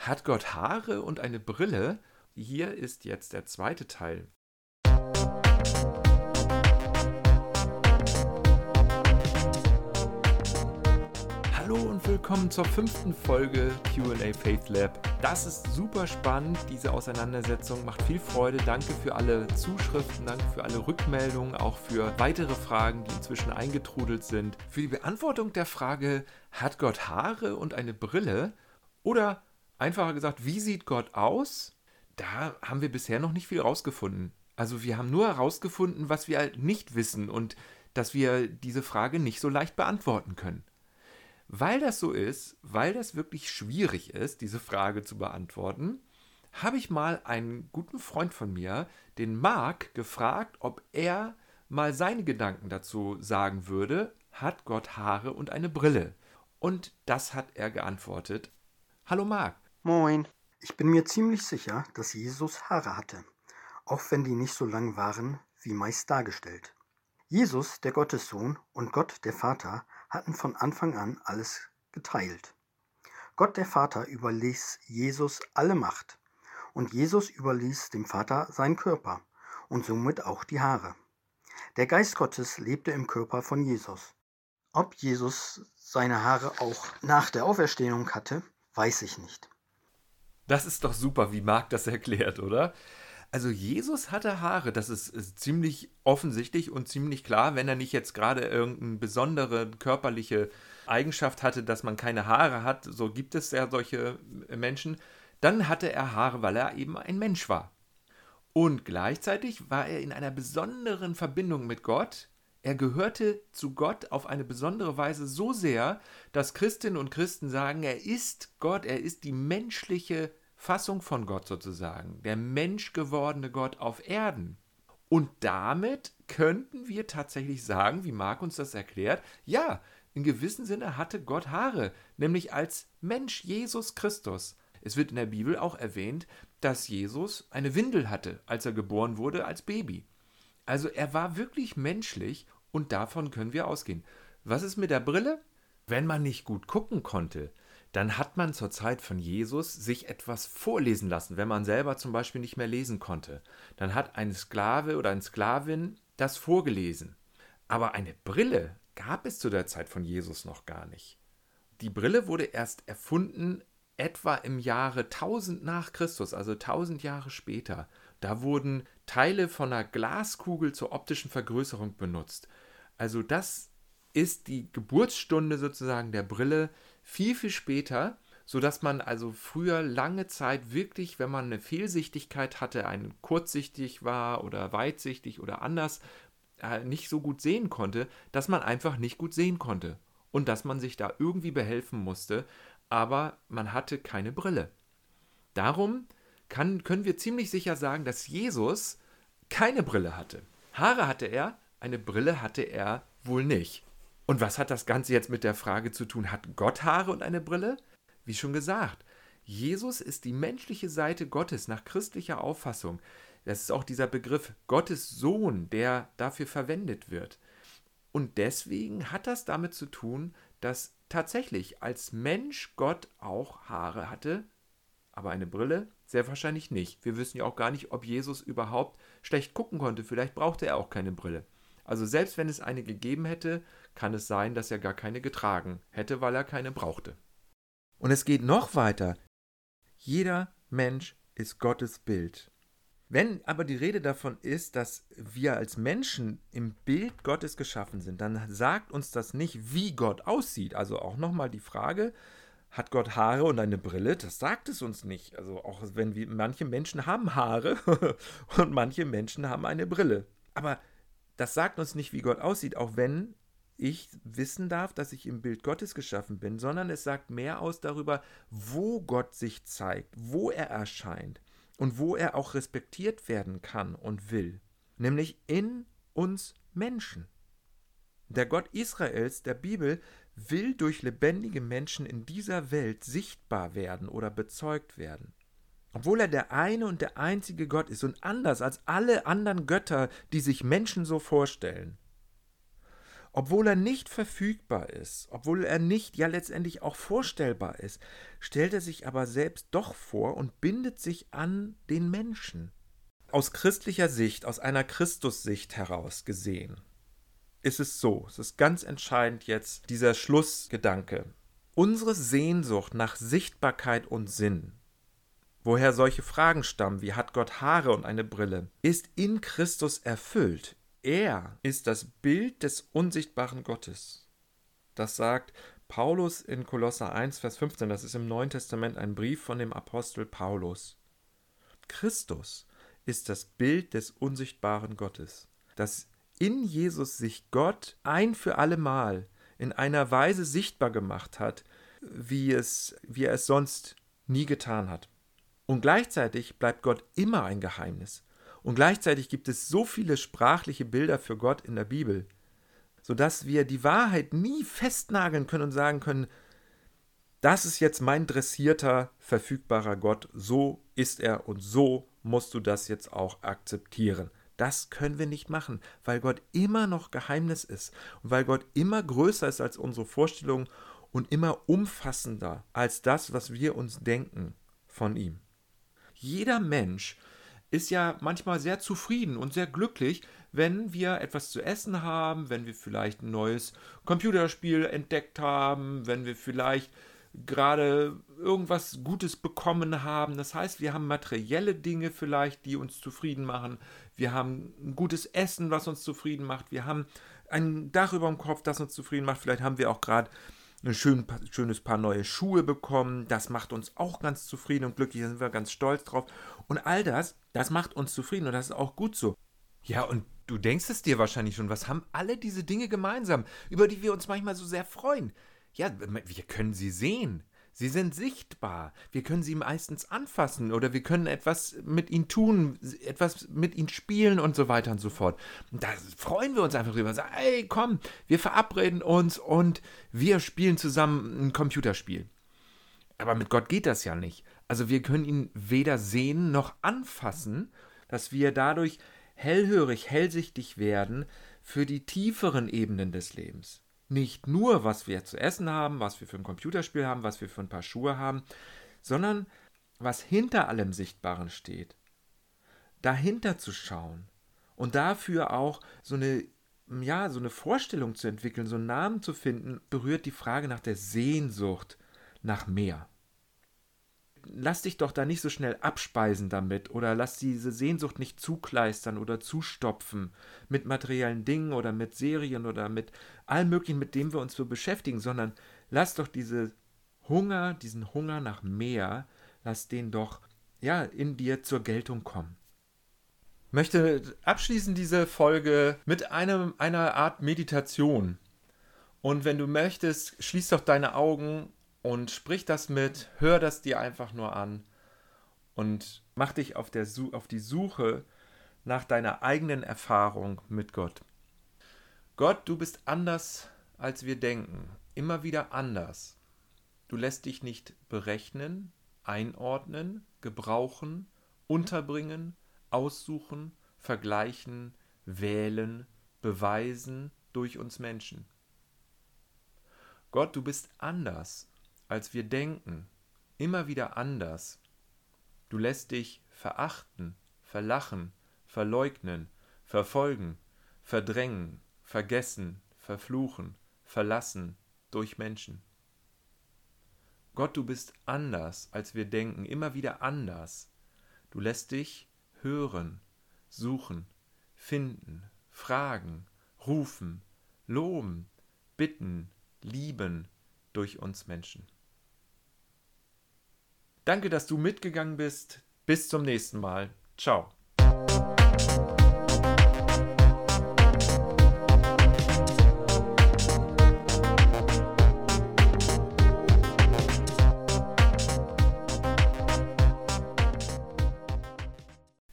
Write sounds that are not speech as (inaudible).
Hat Gott Haare und eine Brille? Hier ist jetzt der zweite Teil. Hallo und willkommen zur fünften Folge QA Faith Lab. Das ist super spannend, diese Auseinandersetzung macht viel Freude. Danke für alle Zuschriften, danke für alle Rückmeldungen, auch für weitere Fragen, die inzwischen eingetrudelt sind. Für die Beantwortung der Frage, hat Gott Haare und eine Brille? Oder Einfacher gesagt, wie sieht Gott aus? Da haben wir bisher noch nicht viel rausgefunden. Also wir haben nur herausgefunden, was wir halt nicht wissen und dass wir diese Frage nicht so leicht beantworten können. Weil das so ist, weil das wirklich schwierig ist, diese Frage zu beantworten, habe ich mal einen guten Freund von mir, den Marc, gefragt, ob er mal seine Gedanken dazu sagen würde, hat Gott Haare und eine Brille? Und das hat er geantwortet. Hallo Marc. Moin. Ich bin mir ziemlich sicher, dass Jesus Haare hatte, auch wenn die nicht so lang waren wie meist dargestellt. Jesus, der Gottessohn, und Gott, der Vater, hatten von Anfang an alles geteilt. Gott, der Vater, überließ Jesus alle Macht, und Jesus überließ dem Vater seinen Körper und somit auch die Haare. Der Geist Gottes lebte im Körper von Jesus. Ob Jesus seine Haare auch nach der Auferstehung hatte, weiß ich nicht. Das ist doch super, wie Marc das erklärt, oder? Also Jesus hatte Haare, das ist, ziemlich offensichtlich und ziemlich klar, wenn er nicht jetzt gerade irgendeine besondere körperliche Eigenschaft hatte, dass man keine Haare hat, so gibt es ja solche Menschen, dann hatte er Haare, weil er eben ein Mensch war. Und gleichzeitig war er in einer besonderen Verbindung mit Gott. Er gehörte zu Gott auf eine besondere Weise so sehr, dass Christinnen und Christen sagen, er ist Gott, er ist die menschliche Fassung von Gott sozusagen, der menschgewordene Gott auf Erden. Und damit könnten wir tatsächlich sagen, wie Marc uns das erklärt, ja, in gewissem Sinne hatte Gott Haare, nämlich als Mensch Jesus Christus. Es wird in der Bibel auch erwähnt, dass Jesus eine Windel hatte, als er geboren wurde als Baby. Also er war wirklich menschlich und davon können wir ausgehen. Was ist mit der Brille? Wenn man nicht gut gucken konnte, dann hat man zur Zeit von Jesus sich etwas vorlesen lassen, wenn man selber zum Beispiel nicht mehr lesen konnte. Dann hat ein Sklave oder eine Sklavin das vorgelesen. Aber eine Brille gab es zu der Zeit von Jesus noch gar nicht. Die Brille wurde erst erfunden etwa im Jahre 1000 nach Christus, also 1000 Jahre später. Da wurden Teile von einer Glaskugel zur optischen Vergrößerung benutzt. Also das ist die Geburtsstunde sozusagen der Brille, viel, viel später, sodass man also früher lange Zeit wirklich, wenn man eine Fehlsichtigkeit hatte, ein kurzsichtig war oder weitsichtig oder anders, äh, nicht so gut sehen konnte, dass man einfach nicht gut sehen konnte und dass man sich da irgendwie behelfen musste, aber man hatte keine Brille. Darum kann, können wir ziemlich sicher sagen, dass Jesus keine Brille hatte. Haare hatte er, eine Brille hatte er wohl nicht. Und was hat das Ganze jetzt mit der Frage zu tun? Hat Gott Haare und eine Brille? Wie schon gesagt, Jesus ist die menschliche Seite Gottes nach christlicher Auffassung. Das ist auch dieser Begriff Gottes Sohn, der dafür verwendet wird. Und deswegen hat das damit zu tun, dass tatsächlich als Mensch Gott auch Haare hatte, aber eine Brille sehr wahrscheinlich nicht. Wir wissen ja auch gar nicht, ob Jesus überhaupt schlecht gucken konnte. Vielleicht brauchte er auch keine Brille. Also selbst wenn es eine gegeben hätte, kann es sein, dass er gar keine getragen hätte, weil er keine brauchte. Und es geht noch weiter. Jeder Mensch ist Gottes Bild. Wenn aber die Rede davon ist, dass wir als Menschen im Bild Gottes geschaffen sind, dann sagt uns das nicht, wie Gott aussieht. Also auch nochmal die Frage, hat Gott Haare und eine Brille? Das sagt es uns nicht. Also auch wenn wir, manche Menschen haben Haare (laughs) und manche Menschen haben eine Brille. Aber das sagt uns nicht, wie Gott aussieht, auch wenn ich wissen darf, dass ich im Bild Gottes geschaffen bin, sondern es sagt mehr aus darüber, wo Gott sich zeigt, wo er erscheint und wo er auch respektiert werden kann und will, nämlich in uns Menschen. Der Gott Israels, der Bibel, will durch lebendige Menschen in dieser Welt sichtbar werden oder bezeugt werden. Obwohl er der eine und der einzige Gott ist und anders als alle anderen Götter, die sich Menschen so vorstellen. obwohl er nicht verfügbar ist, obwohl er nicht ja letztendlich auch vorstellbar ist, stellt er sich aber selbst doch vor und bindet sich an den Menschen. Aus christlicher Sicht, aus einer Christussicht heraus gesehen, ist es so, es ist ganz entscheidend jetzt dieser Schlussgedanke. Unsere Sehnsucht nach Sichtbarkeit und Sinn, woher solche Fragen stammen, wie hat Gott Haare und eine Brille, ist in Christus erfüllt. Er ist das Bild des unsichtbaren Gottes. Das sagt Paulus in Kolosser 1, Vers 15. Das ist im Neuen Testament ein Brief von dem Apostel Paulus. Christus ist das Bild des unsichtbaren Gottes. Dass in Jesus sich Gott ein für allemal in einer Weise sichtbar gemacht hat, wie, es, wie er es sonst nie getan hat. Und gleichzeitig bleibt Gott immer ein Geheimnis. Und gleichzeitig gibt es so viele sprachliche Bilder für Gott in der Bibel, sodass wir die Wahrheit nie festnageln können und sagen können, das ist jetzt mein dressierter, verfügbarer Gott, so ist er und so musst du das jetzt auch akzeptieren. Das können wir nicht machen, weil Gott immer noch Geheimnis ist und weil Gott immer größer ist als unsere Vorstellungen und immer umfassender als das, was wir uns denken von ihm. Jeder Mensch ist ja manchmal sehr zufrieden und sehr glücklich, wenn wir etwas zu essen haben, wenn wir vielleicht ein neues Computerspiel entdeckt haben, wenn wir vielleicht gerade irgendwas Gutes bekommen haben. Das heißt, wir haben materielle Dinge vielleicht, die uns zufrieden machen. Wir haben ein gutes Essen, was uns zufrieden macht. Wir haben ein Dach über dem Kopf, das uns zufrieden macht. Vielleicht haben wir auch gerade ein schön, schönes Paar neue Schuhe bekommen. Das macht uns auch ganz zufrieden und glücklich. Da sind wir ganz stolz drauf. Und all das, das macht uns zufrieden und das ist auch gut so. Ja, und du denkst es dir wahrscheinlich schon, was haben alle diese Dinge gemeinsam, über die wir uns manchmal so sehr freuen? Ja, wir können sie sehen. Sie sind sichtbar. Wir können sie meistens anfassen oder wir können etwas mit ihnen tun, etwas mit ihnen spielen und so weiter und so fort. Und da freuen wir uns einfach drüber. Sagen, ey, komm, wir verabreden uns und wir spielen zusammen ein Computerspiel. Aber mit Gott geht das ja nicht. Also wir können ihn weder sehen noch anfassen, dass wir dadurch hellhörig, hellsichtig werden für die tieferen Ebenen des Lebens nicht nur, was wir zu essen haben, was wir für ein Computerspiel haben, was wir für ein paar Schuhe haben, sondern was hinter allem Sichtbaren steht. Dahinter zu schauen und dafür auch so eine ja, so eine Vorstellung zu entwickeln, so einen Namen zu finden, berührt die Frage nach der Sehnsucht nach mehr lass dich doch da nicht so schnell abspeisen damit oder lass diese Sehnsucht nicht zukleistern oder zustopfen mit materiellen Dingen oder mit Serien oder mit allem Möglichen, mit dem wir uns so beschäftigen, sondern lass doch diese Hunger, diesen Hunger nach mehr, lass den doch ja in dir zur Geltung kommen. Ich möchte abschließen diese Folge mit einem, einer Art Meditation. Und wenn du möchtest, schließ doch deine Augen und sprich das mit, hör das dir einfach nur an und mach dich auf, der, auf die Suche nach deiner eigenen Erfahrung mit Gott. Gott, du bist anders, als wir denken, immer wieder anders. Du lässt dich nicht berechnen, einordnen, gebrauchen, unterbringen, aussuchen, vergleichen, wählen, beweisen durch uns Menschen. Gott, du bist anders als wir denken, immer wieder anders. Du lässt dich verachten, verlachen, verleugnen, verfolgen, verdrängen, vergessen, verfluchen, verlassen durch Menschen. Gott, du bist anders, als wir denken, immer wieder anders. Du lässt dich hören, suchen, finden, fragen, rufen, loben, bitten, lieben durch uns Menschen. Danke, dass du mitgegangen bist. Bis zum nächsten Mal. Ciao.